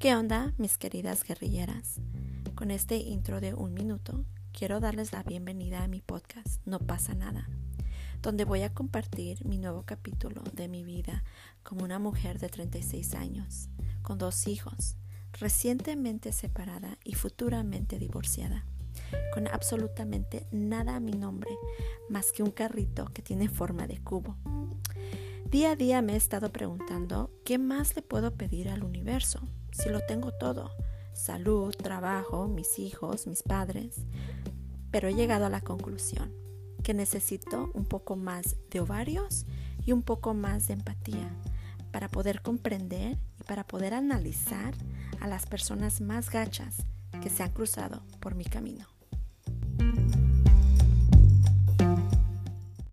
¿Qué onda, mis queridas guerrilleras? Con este intro de un minuto, quiero darles la bienvenida a mi podcast No pasa nada, donde voy a compartir mi nuevo capítulo de mi vida como una mujer de 36 años, con dos hijos, recientemente separada y futuramente divorciada, con absolutamente nada a mi nombre más que un carrito que tiene forma de cubo. Día a día me he estado preguntando qué más le puedo pedir al universo si lo tengo todo, salud, trabajo, mis hijos, mis padres, pero he llegado a la conclusión que necesito un poco más de ovarios y un poco más de empatía para poder comprender y para poder analizar a las personas más gachas que se han cruzado por mi camino.